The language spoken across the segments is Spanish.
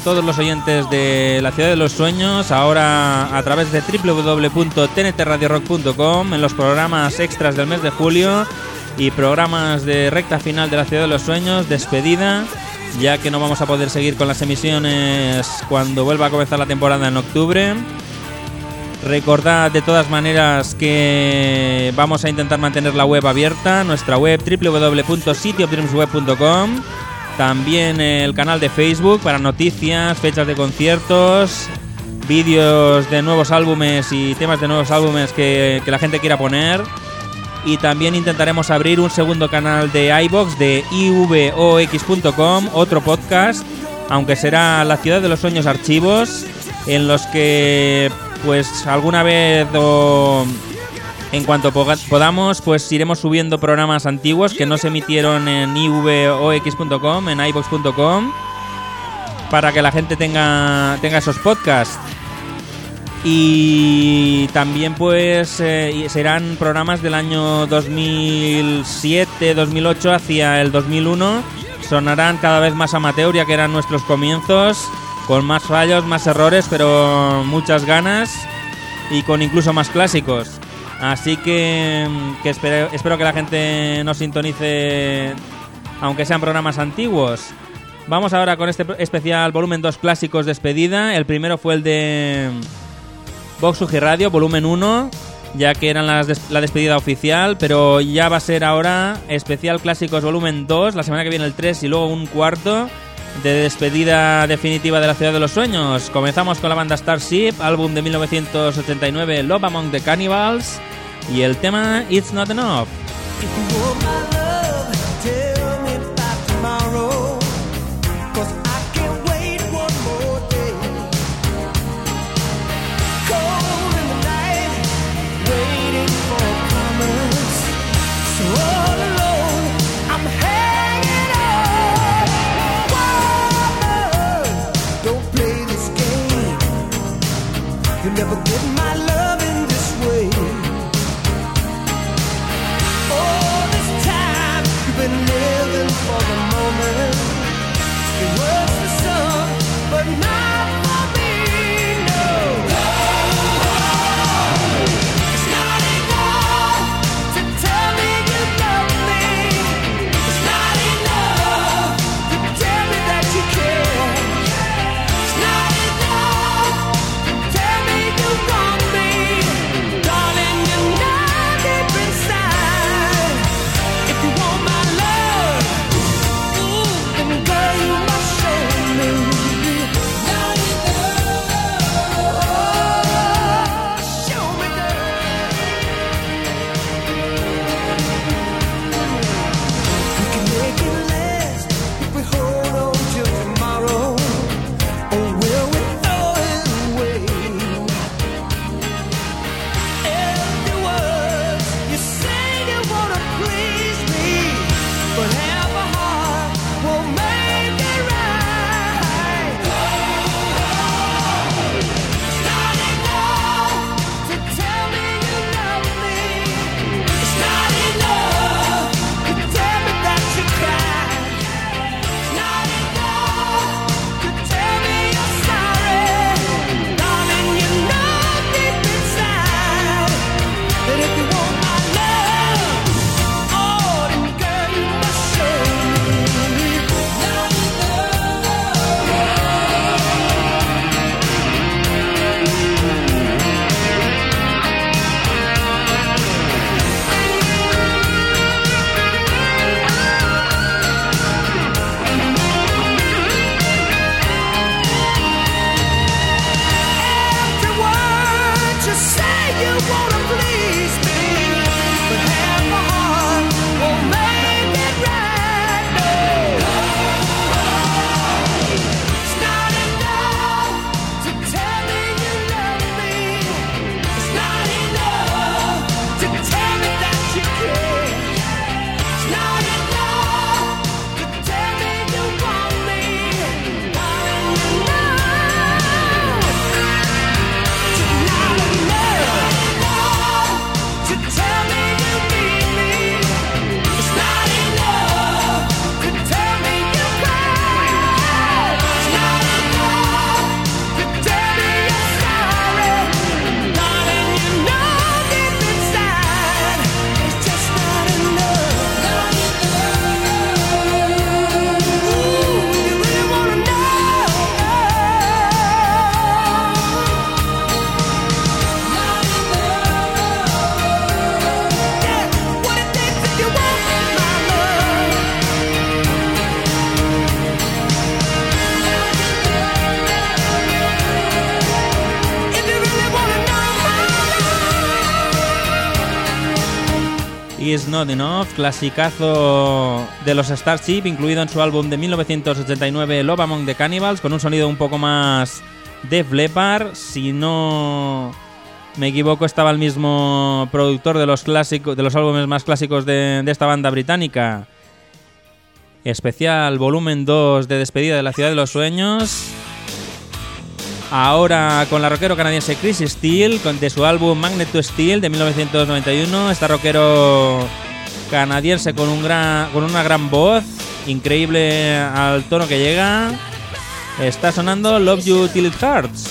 Todos los oyentes de la ciudad de los sueños, ahora a través de www.tntradiorock.com en los programas extras del mes de julio y programas de recta final de la ciudad de los sueños, despedida, ya que no vamos a poder seguir con las emisiones cuando vuelva a comenzar la temporada en octubre. Recordad de todas maneras que vamos a intentar mantener la web abierta, nuestra web www.cityofdreamsweb.com, también el canal de Facebook para noticias, fechas de conciertos, vídeos de nuevos álbumes y temas de nuevos álbumes que, la gente quiera poner. Y también intentaremos abrir un segundo canal de iBox de ivox.com, otro podcast, aunque será La Ciudad de los Sueños Archivos, en los que pues alguna vez o en cuanto podamos, pues iremos subiendo programas antiguos que no se emitieron en ivox.com, en ibox.com, para que la gente tenga, tenga esos podcasts. Y también pues eh, serán programas del año 2007, 2008 hacia el 2001. Sonarán cada vez más amateur ya que eran nuestros comienzos, con más fallos, más errores, pero muchas ganas y con incluso más clásicos. Así que, mm, espero, que la gente nos sintonice, aunque sean programas antiguos. Vamos ahora con este especial volumen 2 clásicos despedida. El primero fue el de Vox UG Radio, volumen 1, ya que des- la despedida oficial, pero ya va a ser ahora especial clásicos volumen 2, la semana que viene el 3 y luego un cuarto de despedida definitiva de la ciudad de los sueños. Comenzamos con la banda Starship, álbum de 1989 Love Among the Cannibals y el tema It's Not Enough. Is Not Enough, clasicazo de los Starship, incluido en su álbum de 1989 Love Among the Cannibals, con un sonido un poco más de Leppard. Si no me equivoco, estaba el mismo productor de los clásicos, de los álbumes más clásicos de, de esta banda británica. Especial volumen 2 de despedida de la ciudad de los sueños. Ahora con la rockero canadiense Chris Steele, con, de su álbum Magnet to Steel de 1991. Está rockero canadiense con, un gran, con una gran voz, increíble al tono que llega. Está sonando Love You Till It Hurts.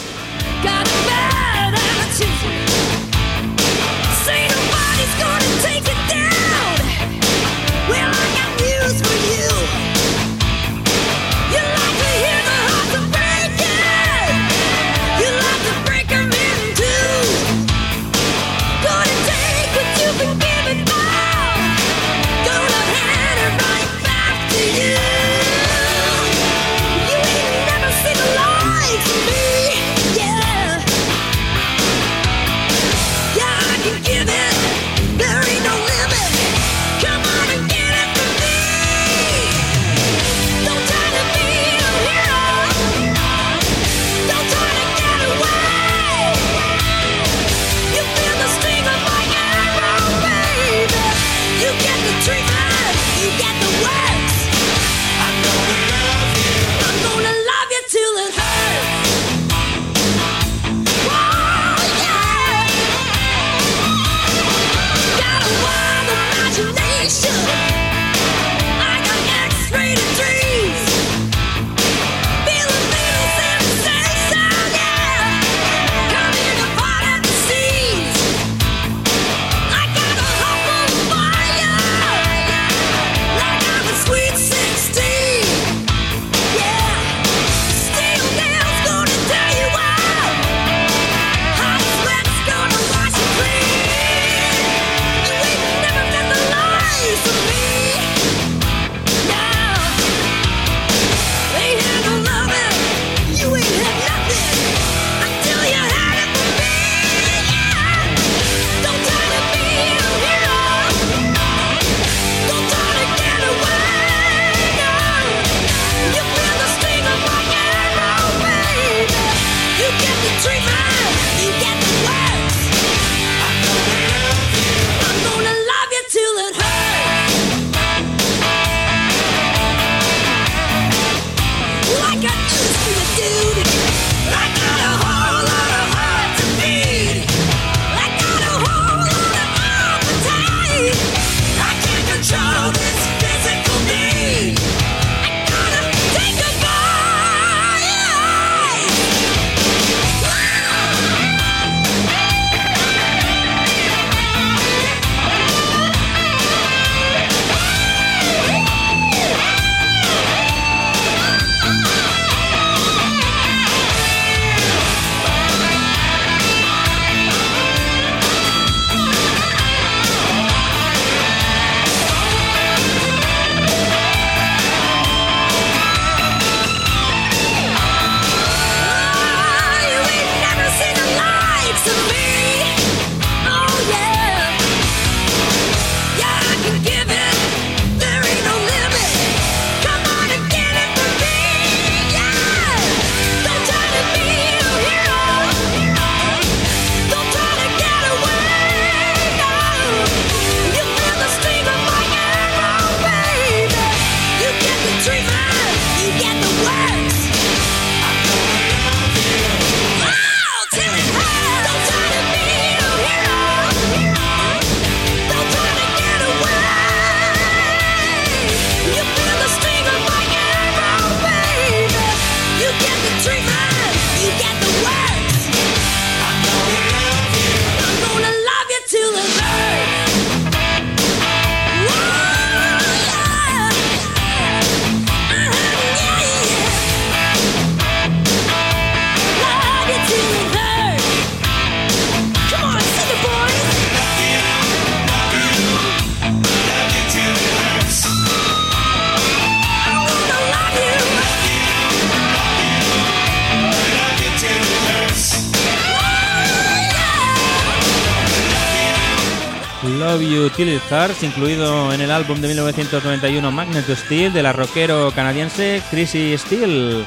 Incluido en el álbum de 1991 Magnet Steel de la rockero canadiense Chrissy Steele.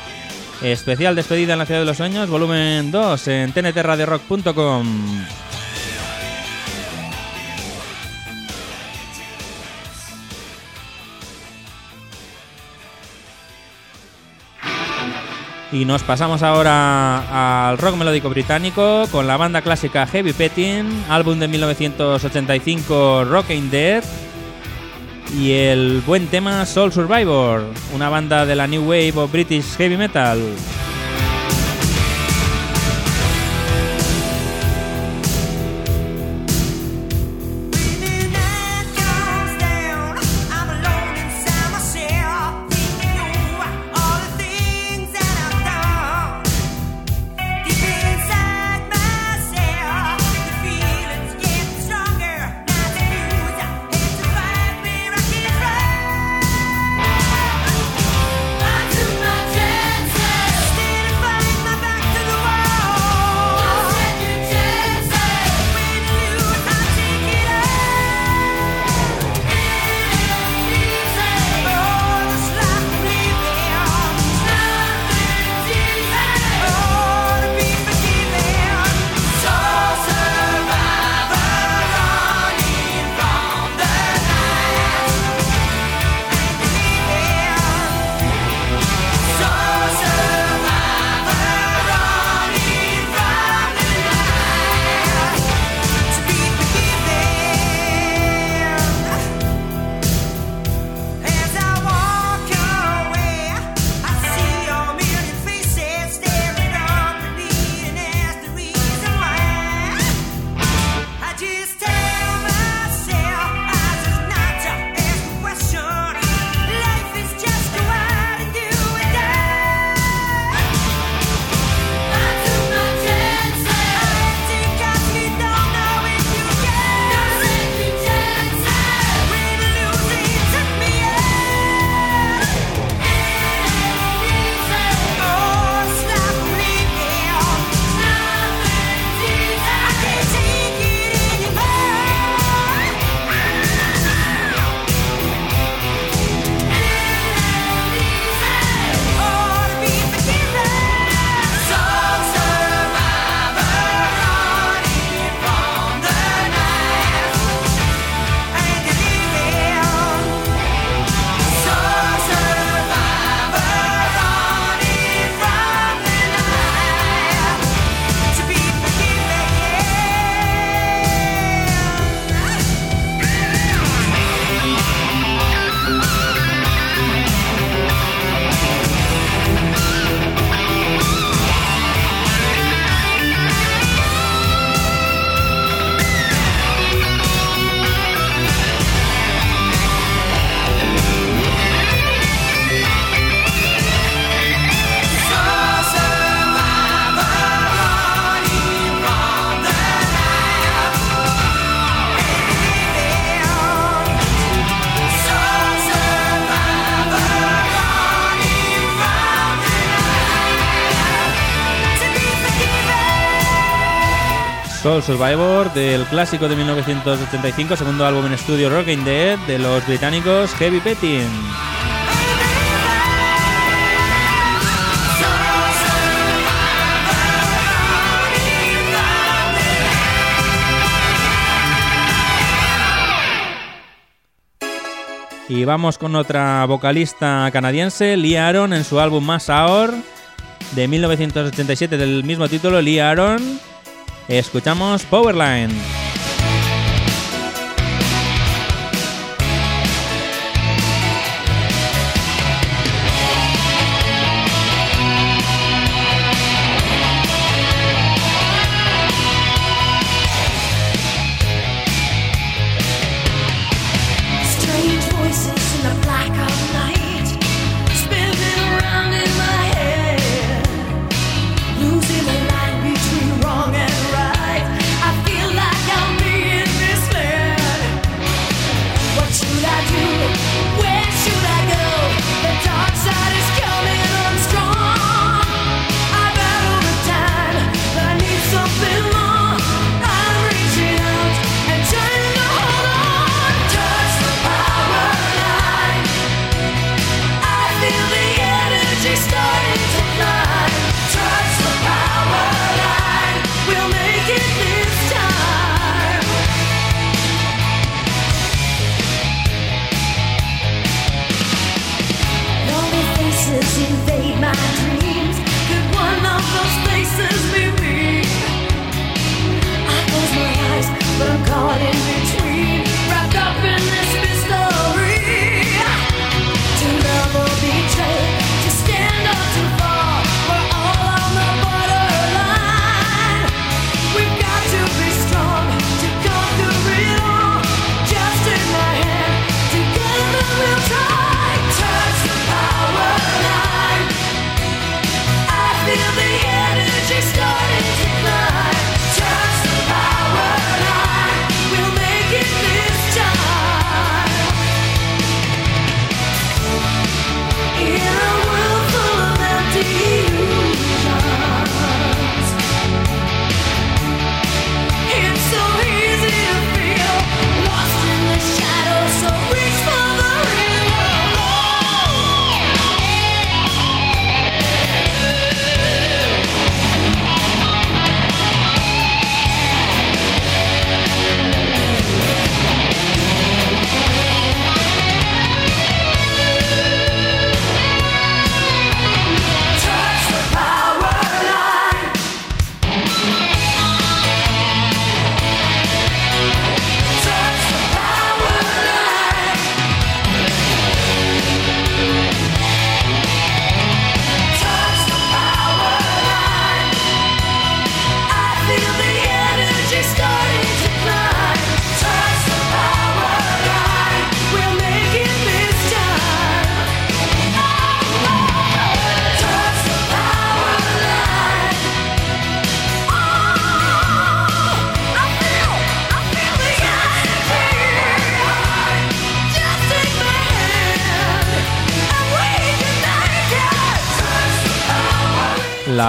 Especial despedida en la Ciudad de los Sueños, volumen 2 en tntradiorock.com. Y nos pasamos ahora al rock melódico británico con la banda clásica Heavy Petting, álbum de 1985 Rockin' Dead y el buen tema Soul Survivor, una banda de la New Wave of British Heavy Metal. Survivor del clásico de 1985, segundo álbum en estudio Rockin' Dead de los británicos Heavy Petting. Y vamos con otra vocalista canadiense, Lee Aaron, en su álbum Mass Hour de 1987 del mismo título, Lee Aaron. Escuchamos Powerline.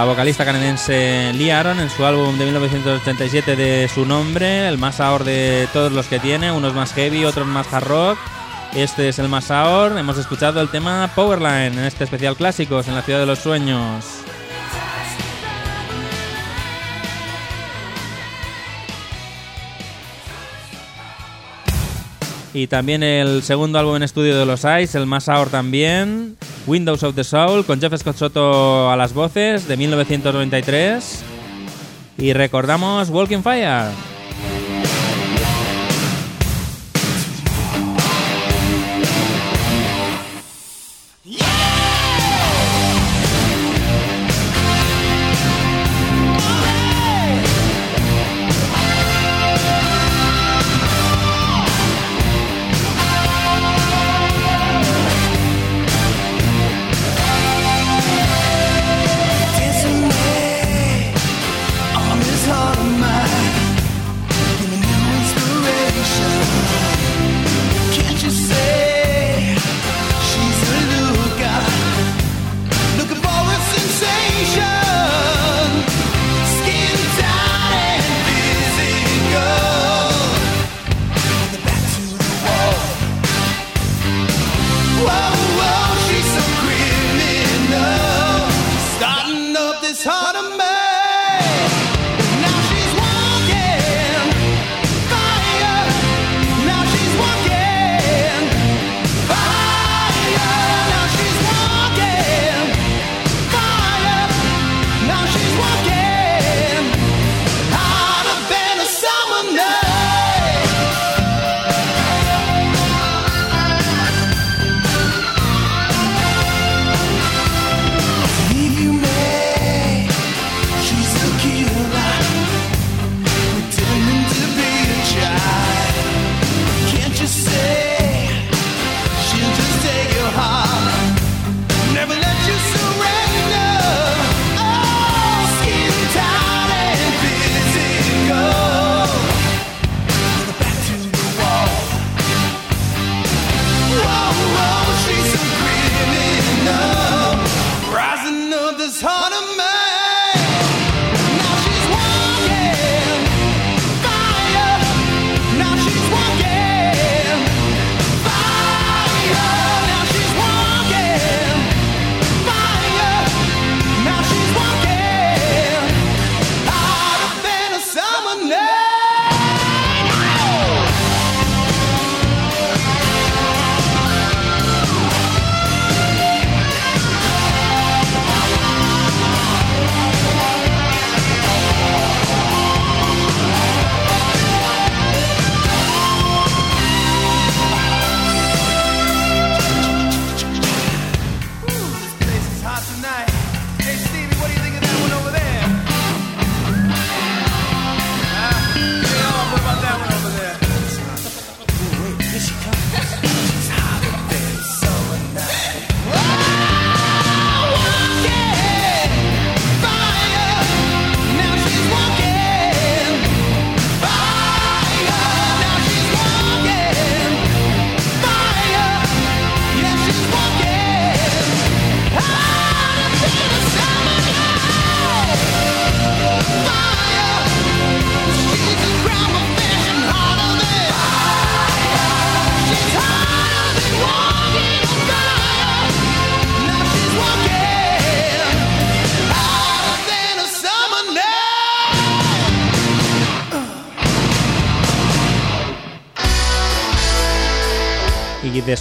La vocalista canadiense Lee Aaron en su álbum de 1987 de su nombre, el más ahor de todos los que tiene, unos más heavy, otros más hard rock. Este es el más ahor. Hemos escuchado el tema Powerline en este especial clásicos en la ciudad de los sueños. Y también el segundo álbum en estudio de los Ice, el más ahor también, Windows of the Soul, con Jeff Scott Soto a las voces, de 1993. Y recordamos Walking Fire.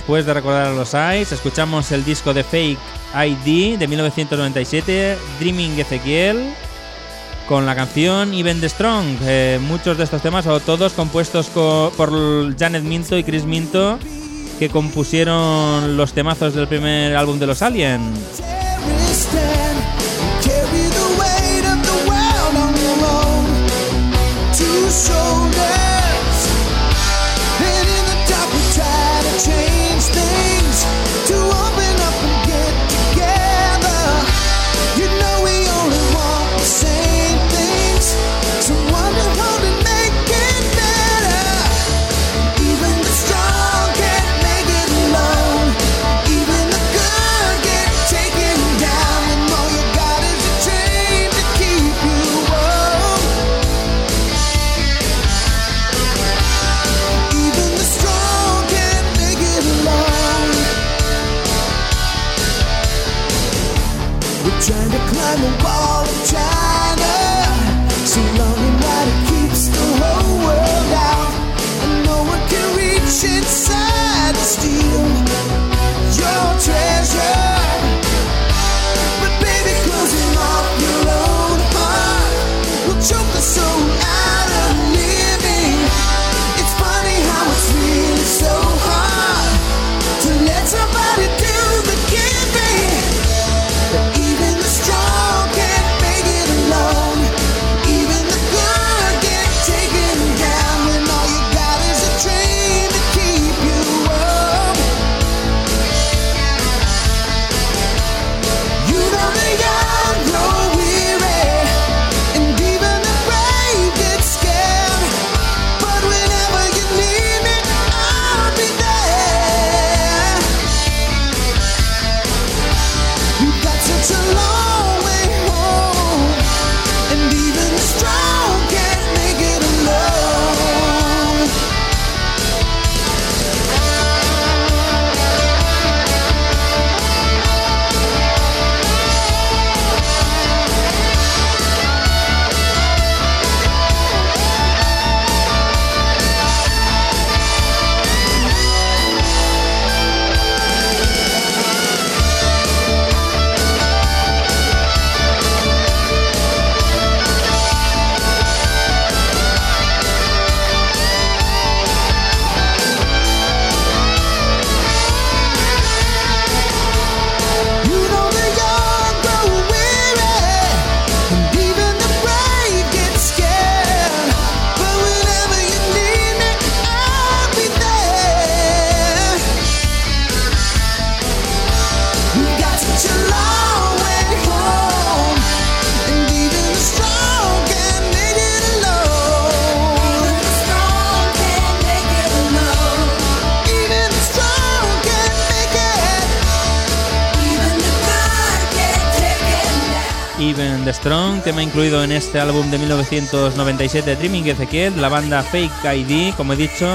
Después de recordar a los Eyes, escuchamos el disco de Fake ID de 1997, Dreaming Ezequiel, con la canción Even the Strong. Eh, muchos de estos temas, o todos compuestos por Janet Minto y Chris Minto, que compusieron los temazos del primer álbum de los Aliens. incluido en este álbum de 1997, Dreaming Ezequiel, la banda Fake ID, como he dicho,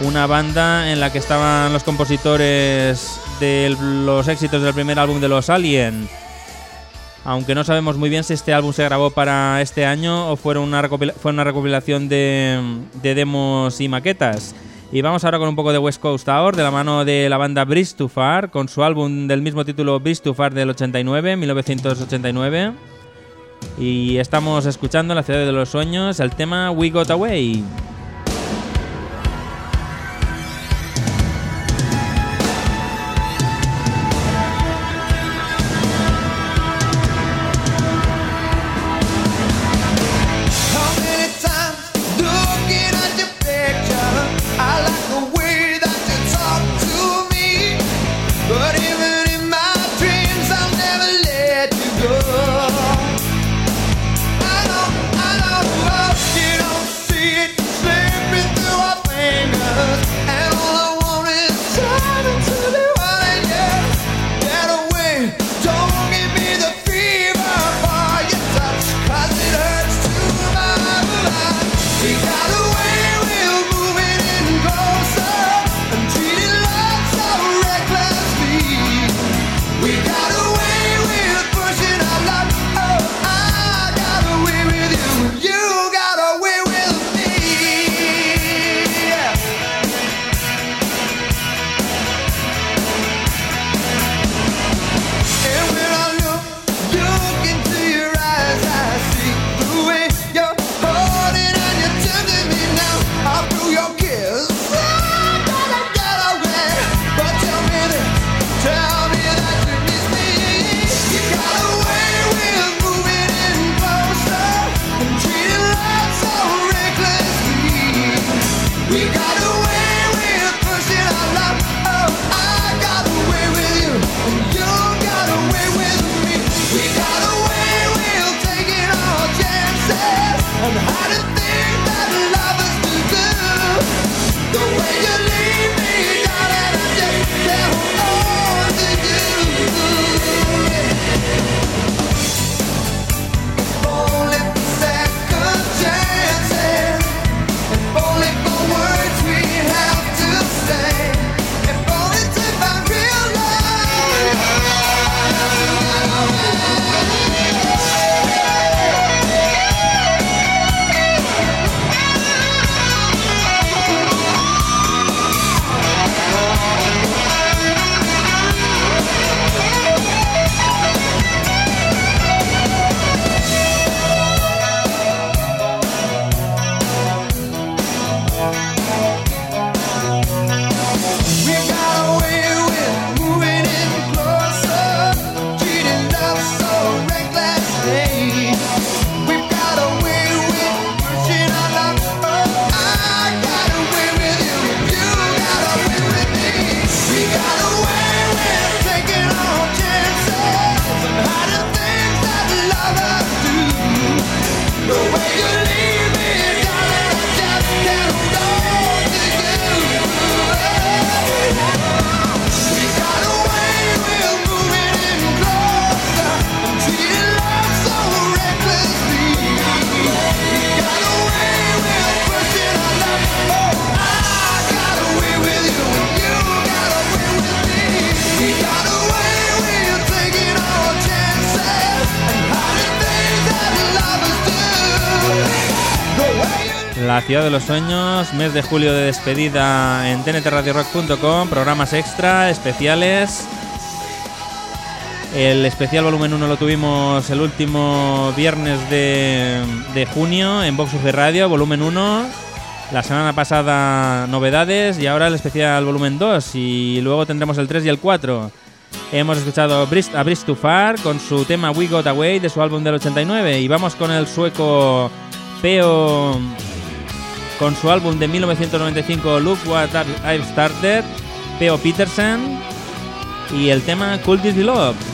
una banda en la que estaban los compositores de los éxitos del primer álbum de los Alien. Aunque no sabemos muy bien si este álbum se grabó para este año o fue una, fue una recopilación de, demos y maquetas. Y vamos ahora con un poco de West Coast Tower de la mano de la banda Breeze to Far con su álbum del mismo título Breeze to Far del 89, 1989. Y estamos escuchando en la ciudad de los sueños el tema We Got Away. Los sueños, mes de julio de despedida en tntradiorock.com, programas extra, especiales. El especial volumen 1 lo tuvimos el último viernes de, junio en Vox UG Radio, volumen 1. La semana pasada novedades y ahora el especial volumen 2 y luego tendremos el 3 y el 4. Hemos escuchado a Bridge to Far con su tema We Got Away de su álbum del 89 y vamos con el sueco Peo con su álbum de 1995 Look What I've Started, Peo Peterson y el tema Could This Love.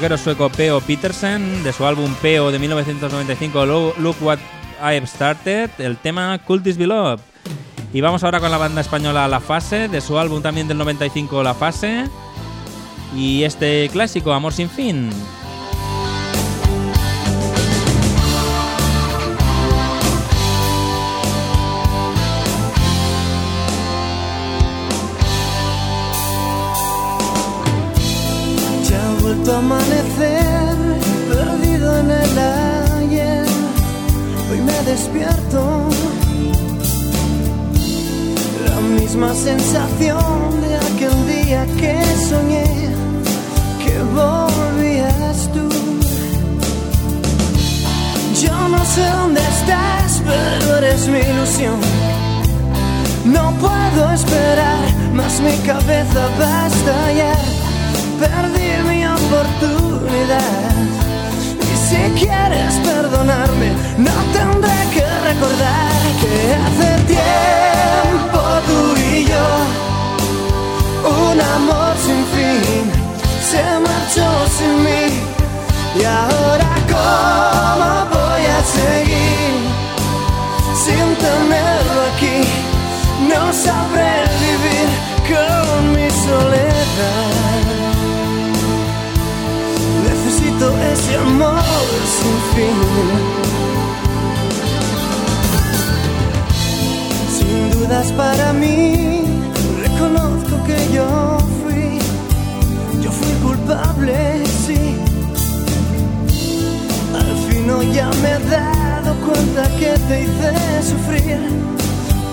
Rockero sueco Peo Petersen de su álbum Peo de 1995 Lo- Look What I've Started, el tema Could This. Y vamos ahora con la banda española La Fase, de su álbum también del 95 La Fase. Y este clásico Amor sin fin. Amanecer, perdido en el ayer. Hoy me despierto. La misma sensación de aquel día que soñé que volvías tú. Yo no sé dónde estás, pero eres mi ilusión. No puedo esperar, más mi cabeza va a estallar perdí mi oportunidad. Y si quieres perdonarme, no tendré que recordar que hace tiempo tú y yo, un amor sin fin, se marchó sin mí. Y ahora, ¿cómo voy a seguir sin tenerlo aquí? No sabré vivir con mi soledad. Ese amor sin fin. Sin dudas para mí, reconozco que yo fui, yo fui culpable, sí. Al fin hoy ya me he dado cuenta que te hice sufrir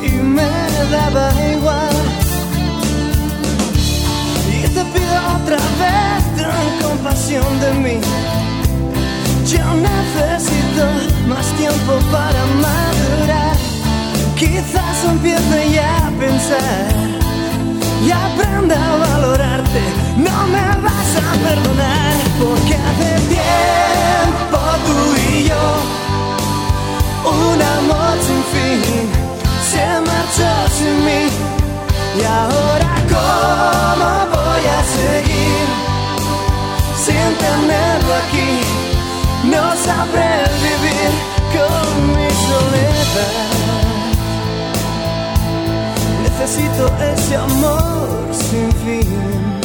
y me daba igual. Otra vez, ten compasión de mí. Yo necesito más tiempo para madurar. Quizás empiece ya a pensar y aprenda a valorarte. No me vas a perdonar porque hace tiempo tú y yo, un amor sin fin, se marchó sin mí. Y ahora, ¿cómo voy a seguir sin tenerlo aquí? No sabré vivir con mi soledad. Necesito ese amor sin fin.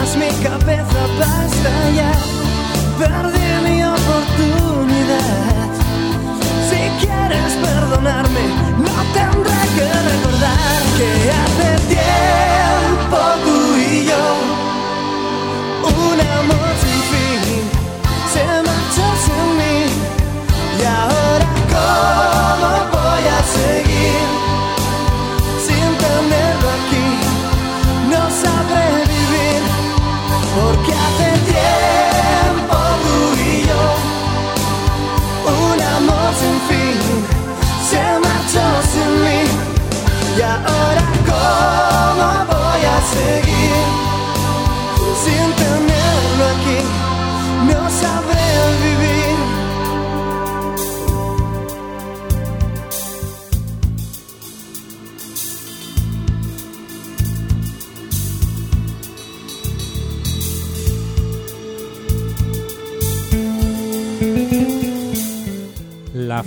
Más mi cabeza va a estallar. Perdí mi oportunidad. Si quieres perdonarme, no tendré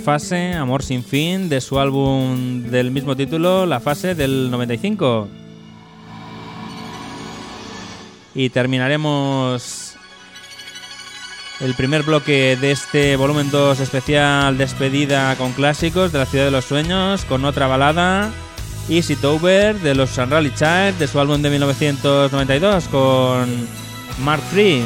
fase Amor sin fin de su álbum del mismo título, La fase del 95. Y terminaremos el primer bloque de este volumen 2 especial despedida con clásicos de la ciudad de los sueños con otra balada Easy It Over de los Unruly Child de su álbum de 1992 con Mark Free.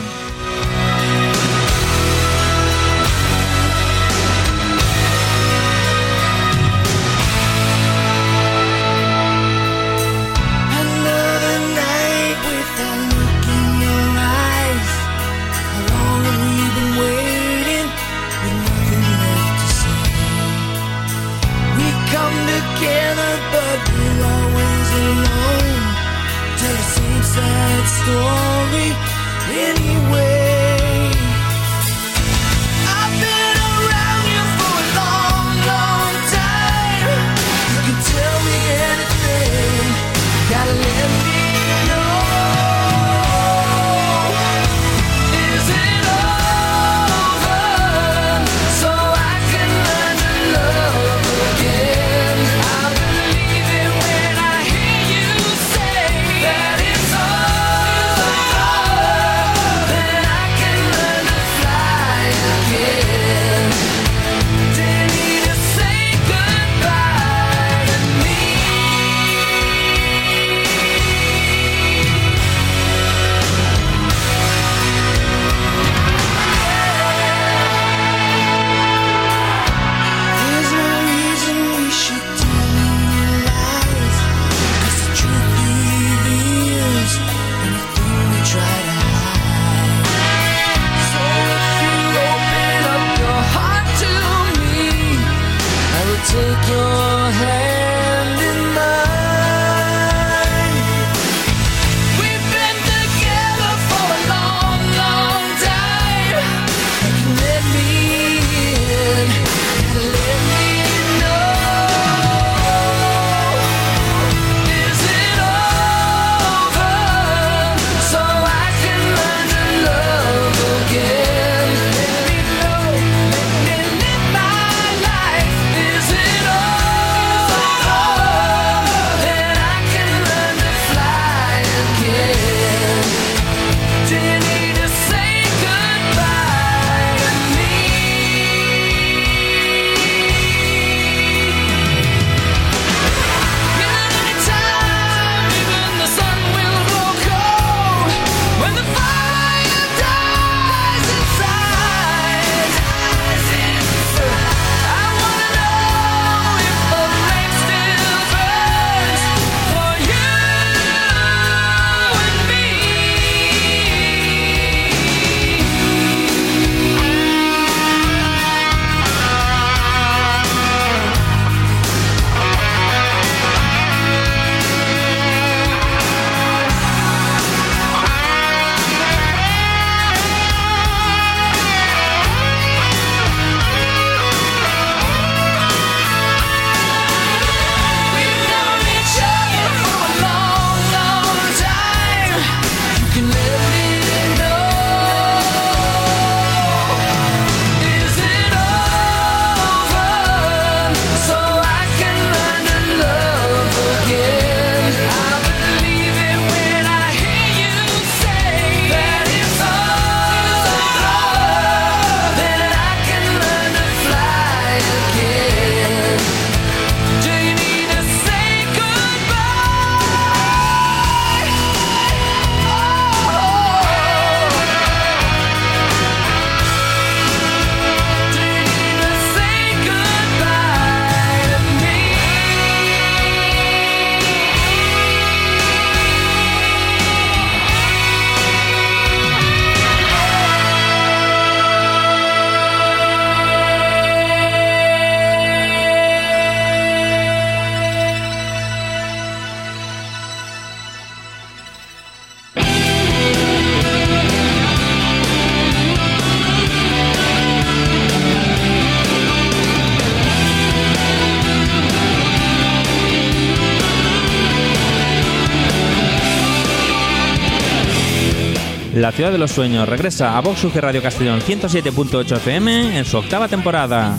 Ciudad de los sueños regresa a Vox UG Radio Castellón 107.8 FM en su octava temporada.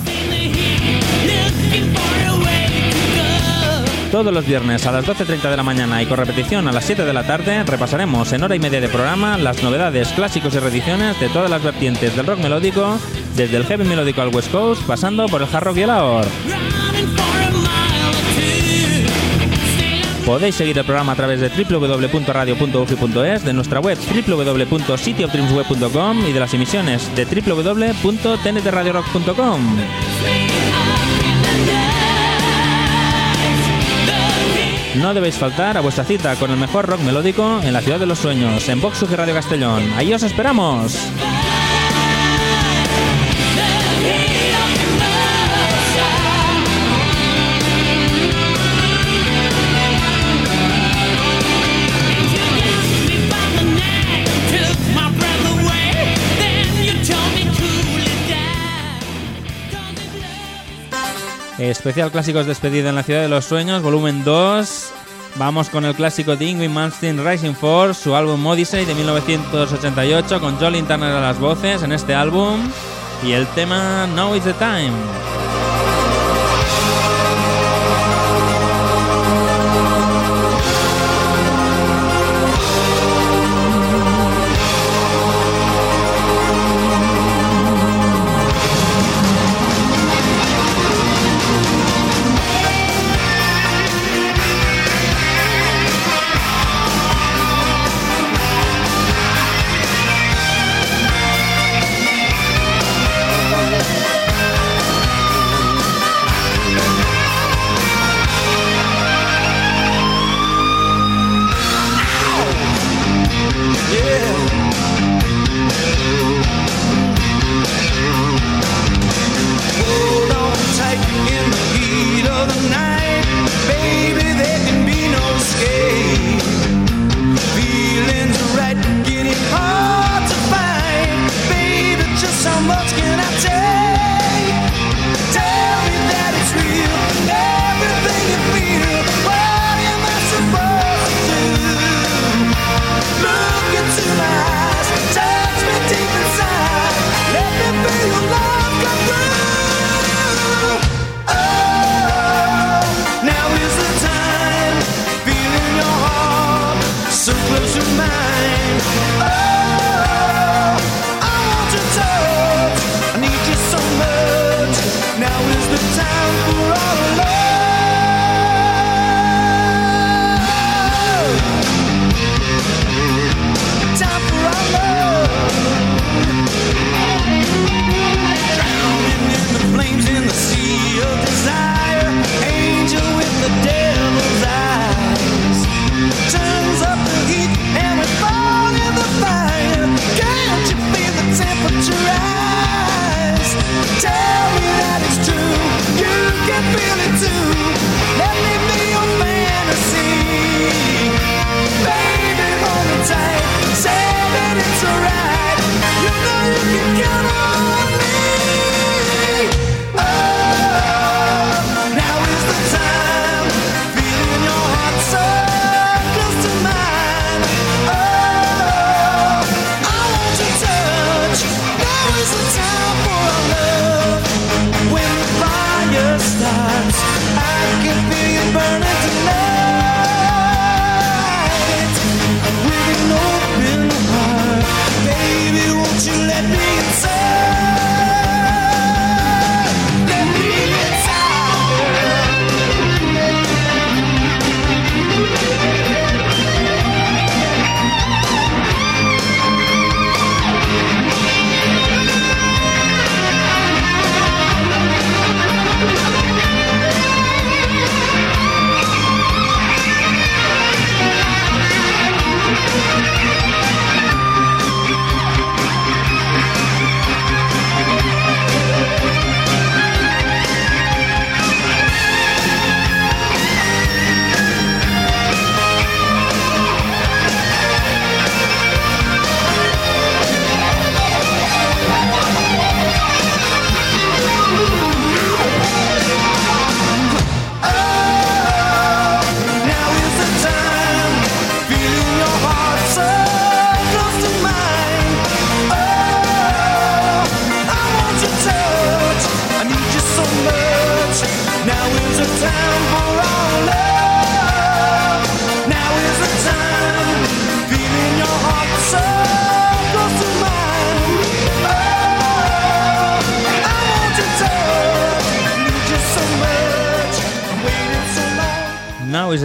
Todos los viernes a las 12.30 de la mañana y con repetición a las 7 de la tarde repasaremos en hora y media de programa las novedades, clásicos y reediciones de todas las vertientes del rock melódico, desde el heavy melódico al West Coast, pasando por el hard rock y el. Podéis seguir el programa a través de www.radio.ufi.es, de nuestra web www.cityofdreamsweb.com y de las emisiones de www.tntradiorock.com. No debéis faltar a vuestra cita con el mejor rock melódico en la ciudad de los sueños, en Vox Radio Castellón. Ahí os esperamos. Especial Clásicos Despedida en la Ciudad de los Sueños, volumen 2. Vamos con el clásico de Ingrid Malmsteen Rising Force, su álbum Odyssey de 1988, con Jolin Turner a las voces en este álbum. Y el tema Now is the Time.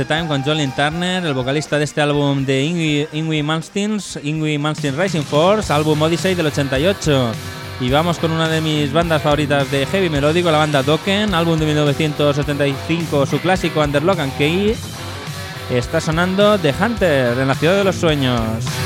the Time con Jolene Turner, el vocalista de este álbum de Ingui, Ingui Malmsteens, Ingui Malmsteen Rising Force, álbum Odyssey del 88. Y vamos con una de mis bandas favoritas de heavy melódico, la banda Dokken, álbum de 1975, su clásico Under Lock and Key. Está sonando The Hunter en la ciudad de los sueños.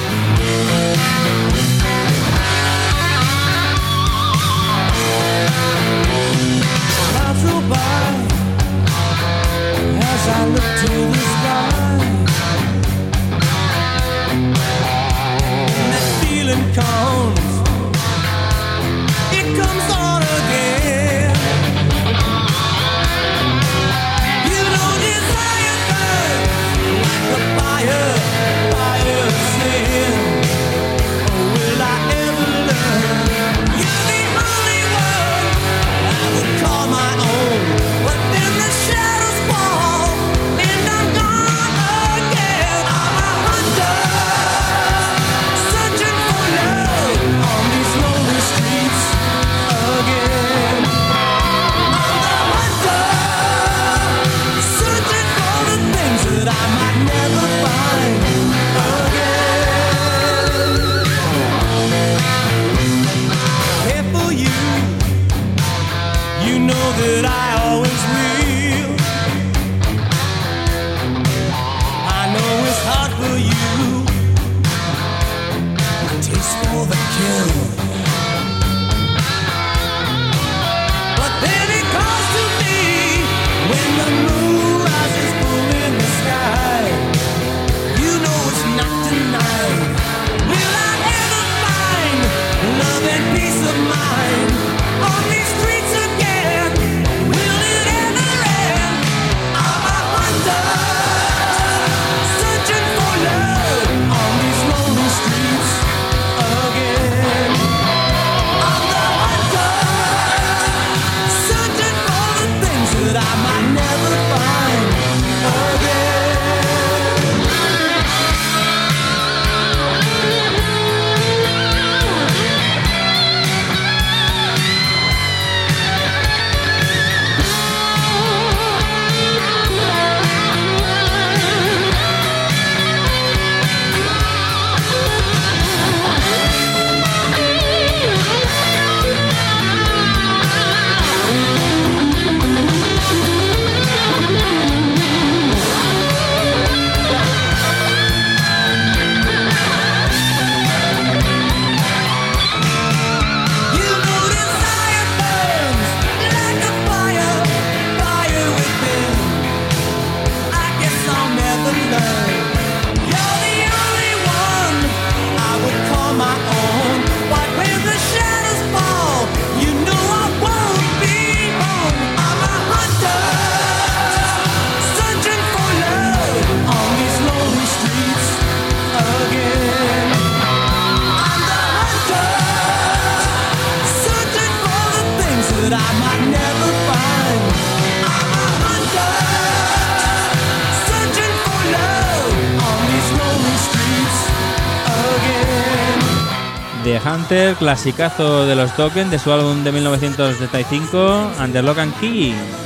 Clasicazo de los Tokens de su álbum de 1975, Underlock and Key.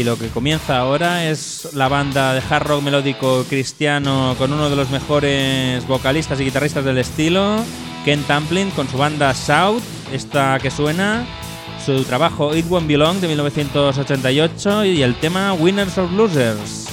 Y lo que comienza ahora es la banda de hard rock melódico cristiano con uno de los mejores vocalistas y guitarristas del estilo, Ken Tamplin, con su banda South, esta que suena, su trabajo It Won't Belong de 1988 y el tema Winners or Losers.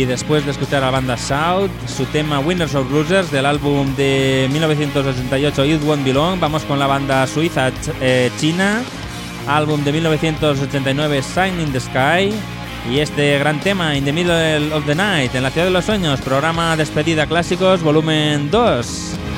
Y después de escuchar a la banda South, su tema Winners of Losers del álbum de 1988 Youth Won't Belong, vamos con la banda suiza eh, China, álbum de 1989 Sign in the Sky. Y este gran tema In the Middle of the Night en la Ciudad de los Sueños, programa Despedida Clásicos, volumen 2.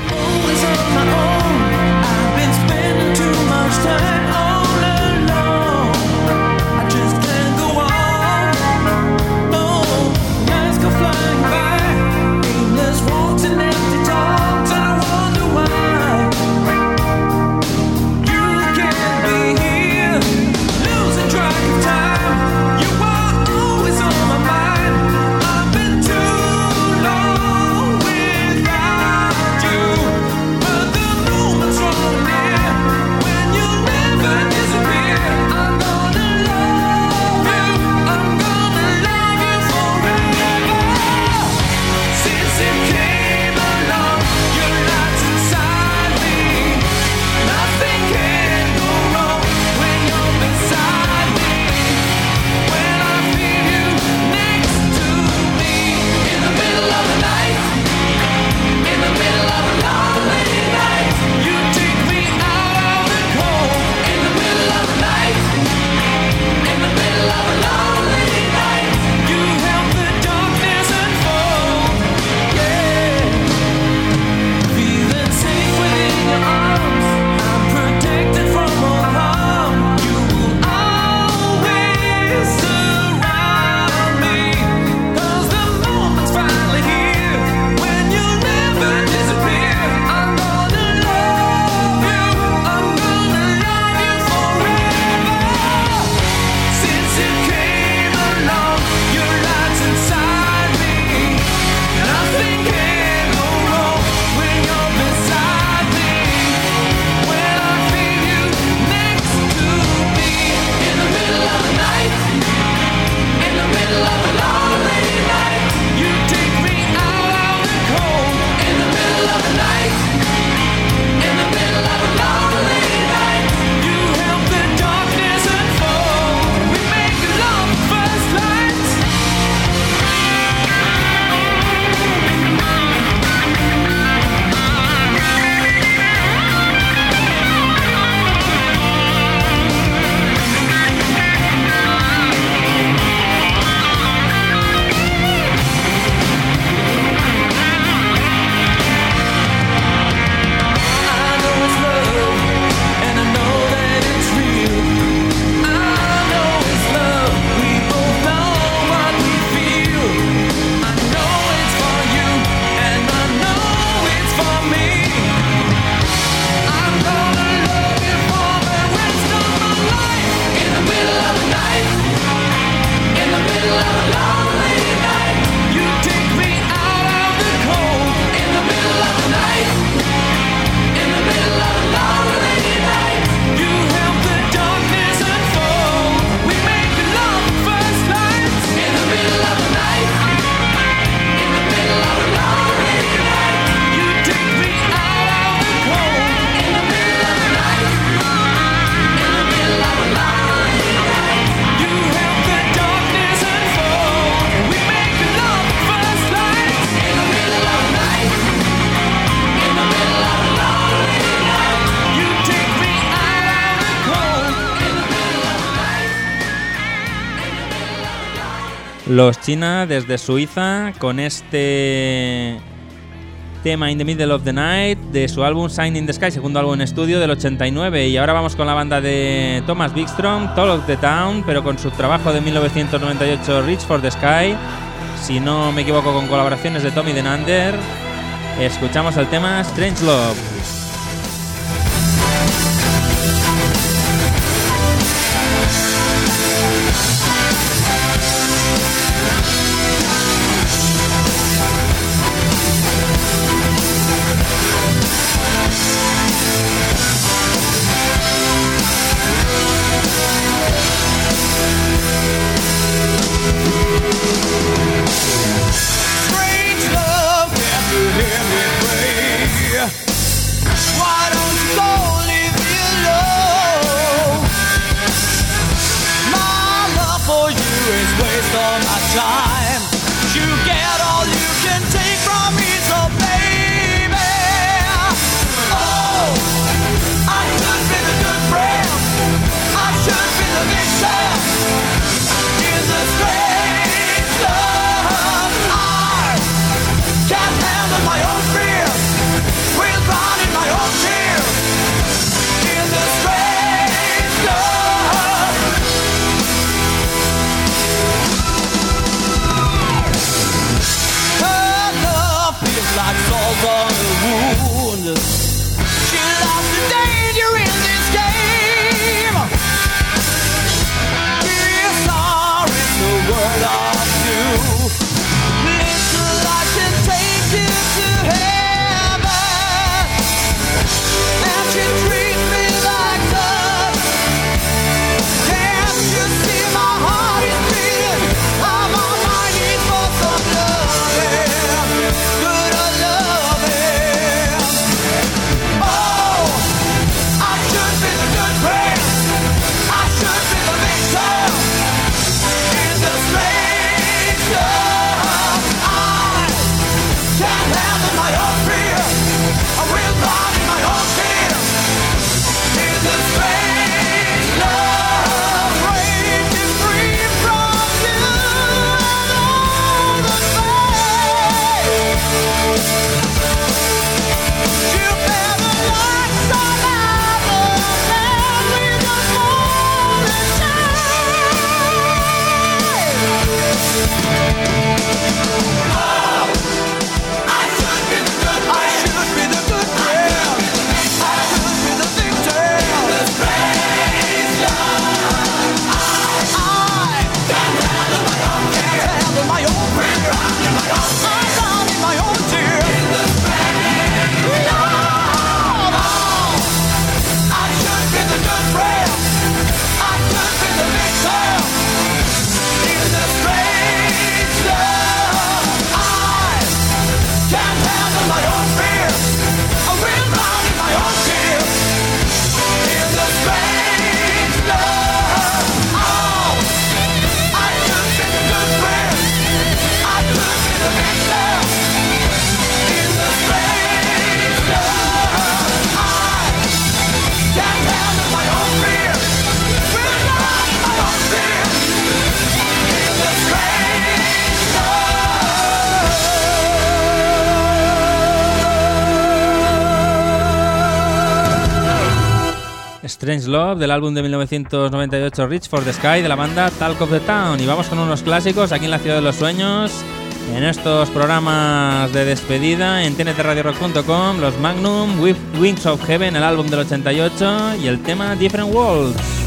Los China desde Suiza con este tema In the Middle of the Night de su álbum Sign in the Sky, segundo álbum en estudio del 89. Y ahora vamos con la banda de Thomas Bigstrom, Talk of the Town, pero con su trabajo de 1998 Reach for the Sky. Si no me equivoco, con colaboraciones de Tommy Denander. Escuchamos el tema Strange Love. Del álbum de 1998 Reach for the Sky de la banda Talk of the Town. Y vamos con unos clásicos aquí en la Ciudad de los Sueños. En estos programas de despedida en tntradiorock.com, los Magnum, With Wings of Heaven, el álbum del 88 y el tema Different Worlds.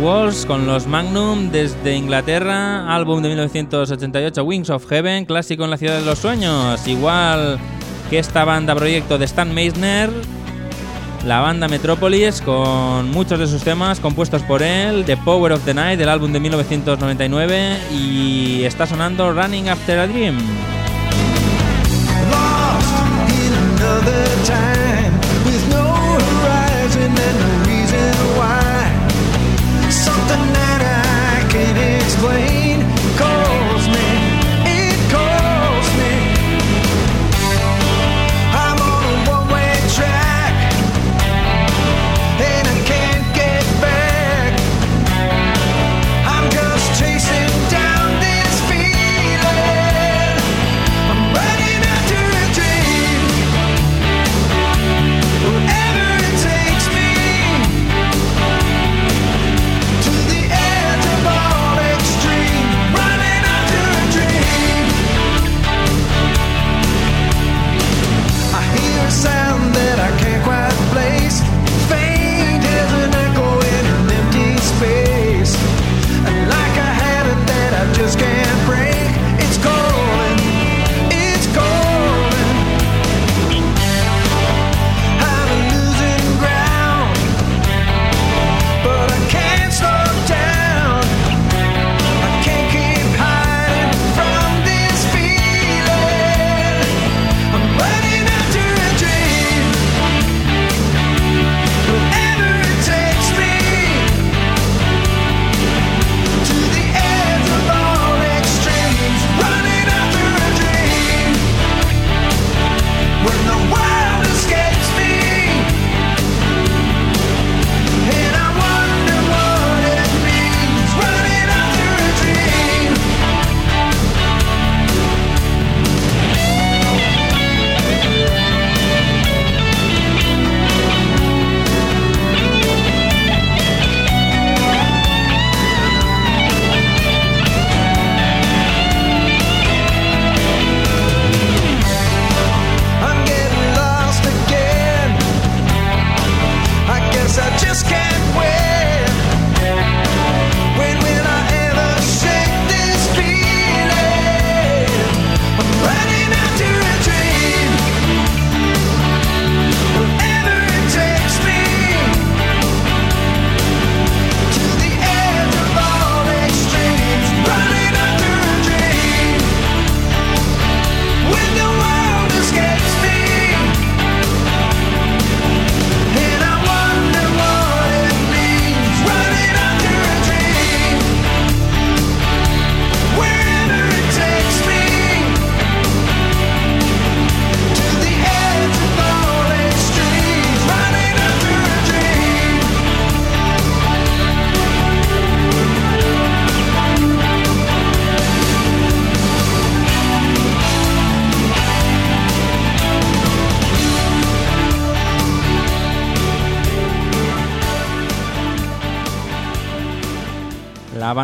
Walls con los Magnum desde Inglaterra, álbum de 1988 Wings of Heaven, clásico en la ciudad de los sueños, igual que esta banda proyecto de Stan Meisner, la banda Metropolis con muchos de sus temas compuestos por él, The Power of the Night, del álbum de 1999 y está sonando Running After a Dream.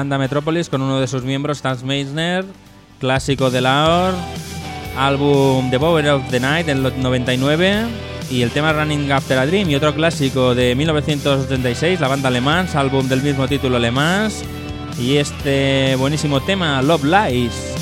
banda Metropolis con uno de sus miembros, Stan Meisner, clásico de Laor, álbum The Power of the Night del 99 y el tema Running After a Dream y otro clásico de 1976, la banda alemán, álbum del mismo título alemán y este buenísimo tema Love Lies.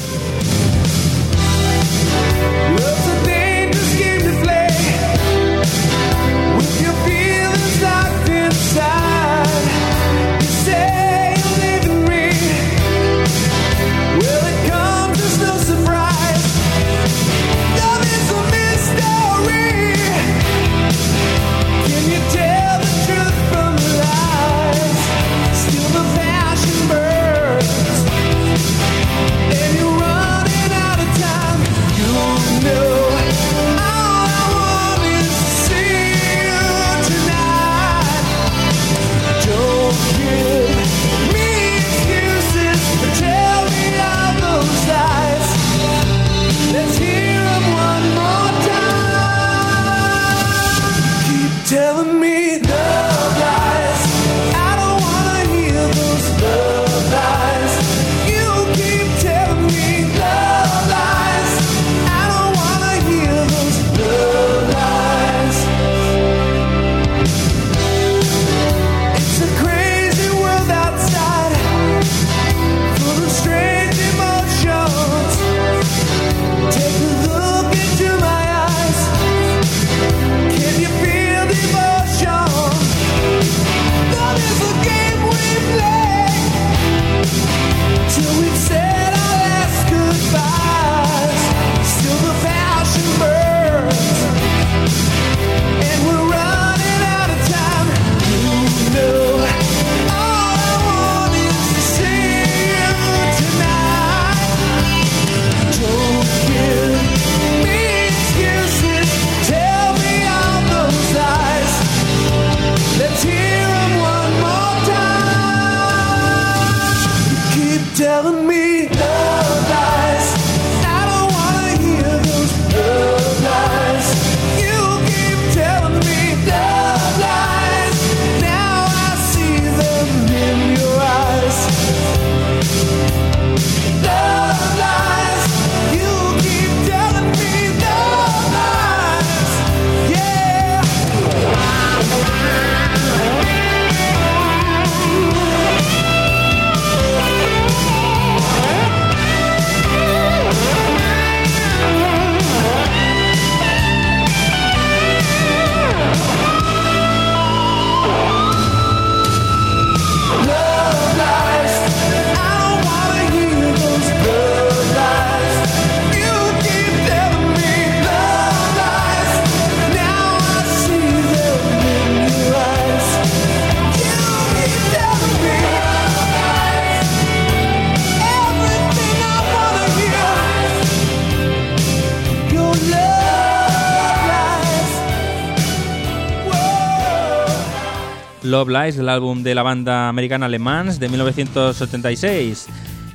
Love Lies, del álbum de la banda americana Le Mans de 1976.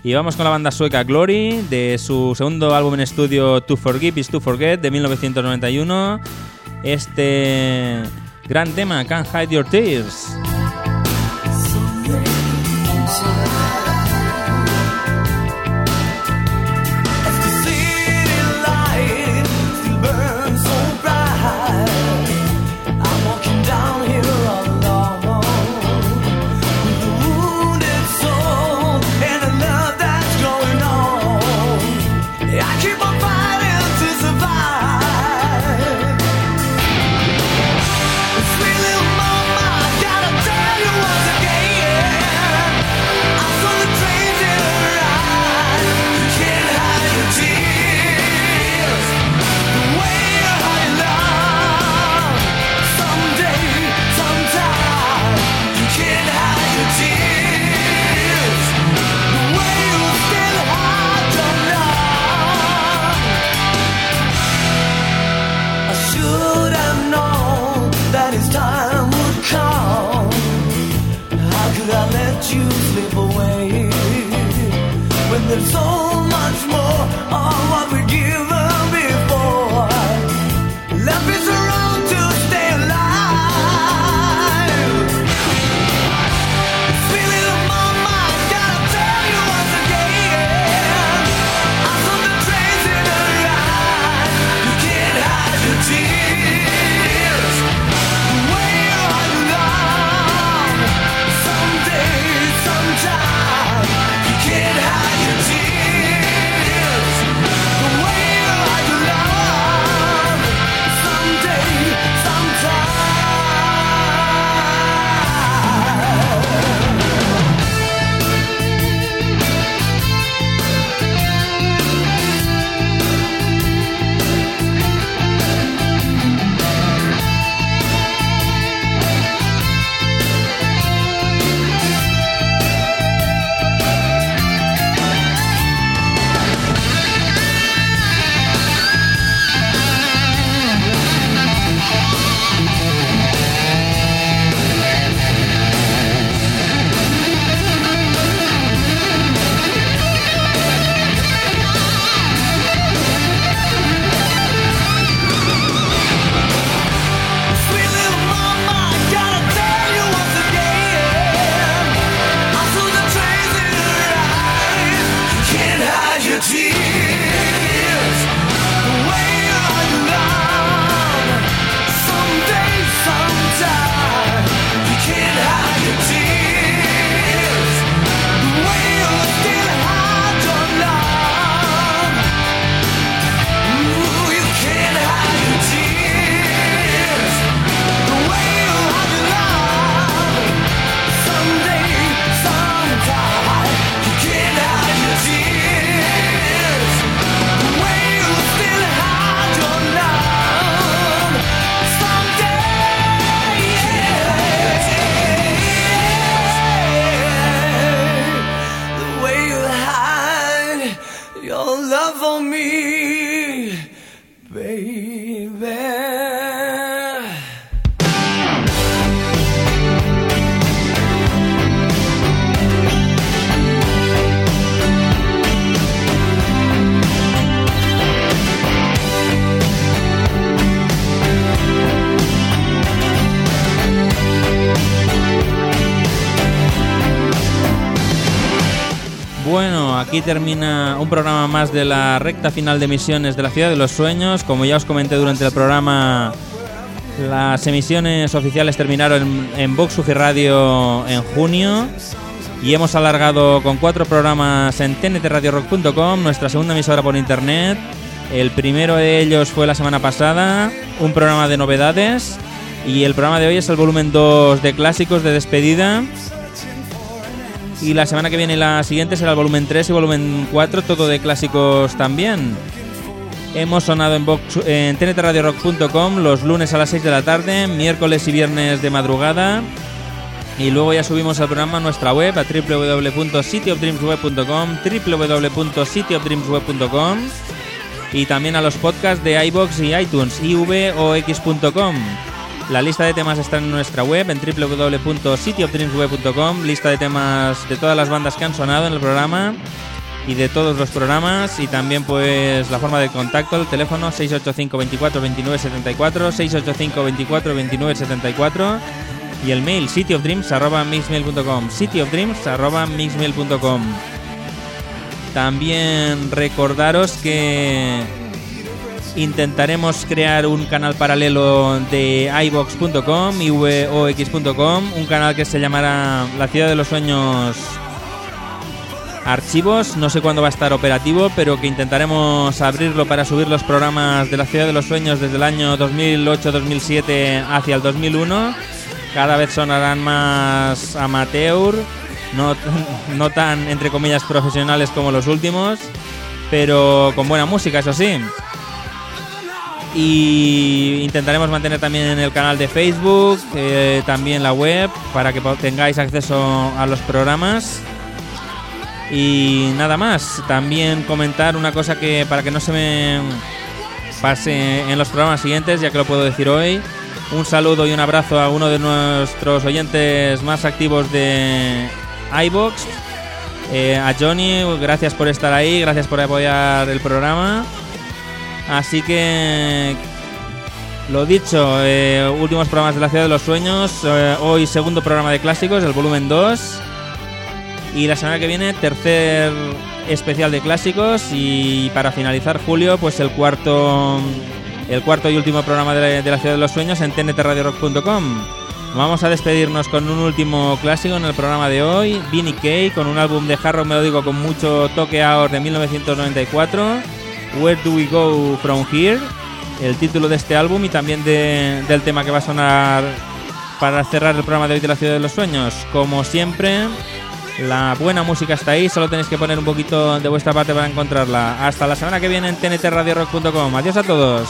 Y vamos con la banda sueca Glory, de su segundo álbum en estudio To Forgive is to Forget de 1991. Este gran tema, Can't Hide Your Tears. Aquí termina un programa más de la recta final de emisiones de la Ciudad de los Sueños. Como ya os comenté durante el programa, las emisiones oficiales terminaron en, en Vox UG Radio en junio y hemos alargado con cuatro programas en tntradiorock.com, nuestra segunda emisora por internet. El primero de ellos fue la semana pasada, un programa de novedades y el programa de hoy es el volumen 2 de clásicos de despedida. Y la semana que viene, la siguiente, será el volumen 3 y volumen 4, todo de clásicos también. Hemos sonado en, Vox- en tntradiorock.com los lunes a las 6 de la tarde, miércoles y viernes de madrugada. Y luego ya subimos el programa nuestra web, a www.cityofdreamsweb.com, www.cityofdreamsweb.com y también a los podcasts de iBox y iTunes, ivox.com. La lista de temas está en nuestra web, en www.cityofdreamsweb.com, lista de temas de todas las bandas que han sonado en el programa y de todos los programas. Y también pues la forma de contacto, el teléfono 685 24 29 74, 685 24 29 74 y el mail cityofdreams@mixmail.com, cityofdreams@mixmail.com. También recordaros que intentaremos crear un canal paralelo de ibox.com y vox.com, un canal que se llamará La Ciudad de los Sueños Archivos. No sé cuándo va a estar operativo, pero que intentaremos abrirlo para subir los programas de La Ciudad de los Sueños desde el año 2008-2007 hacia el 2001. Cada vez sonarán más amateur, no, no tan entre comillas profesionales como los últimos, pero con buena música, eso sí y intentaremos mantener también el canal de Facebook, eh, también la web, para que tengáis acceso a los programas. Y nada más, también comentar una cosa que para que no se me pase en los programas siguientes, ya que lo puedo decir hoy. Un saludo y un abrazo a uno de nuestros oyentes más activos de iBox, eh, a Johnny, gracias por estar ahí, gracias por apoyar el programa. Así que lo dicho, eh, últimos programas de la Ciudad de los Sueños. eh, hoy segundo programa de clásicos, el volumen 2. Y la semana que viene tercer especial de clásicos. Y para finalizar julio, pues el cuarto, el cuarto y último programa de la, Ciudad de los Sueños en tntradiorock.com. Vamos a despedirnos con un último clásico en el programa de hoy, Vinnie Kay, con un álbum de hard rock melódico con mucho toque ahora de 1994. Where Do We Go From Here, el título de este álbum y también de- del tema que va a sonar para cerrar el programa de hoy de la Ciudad de los Sueños. Como siempre, la buena música está ahí, solo tenéis que poner un poquito de vuestra parte para encontrarla. Hasta la semana que viene en tntradiorock.com. Adiós a todos.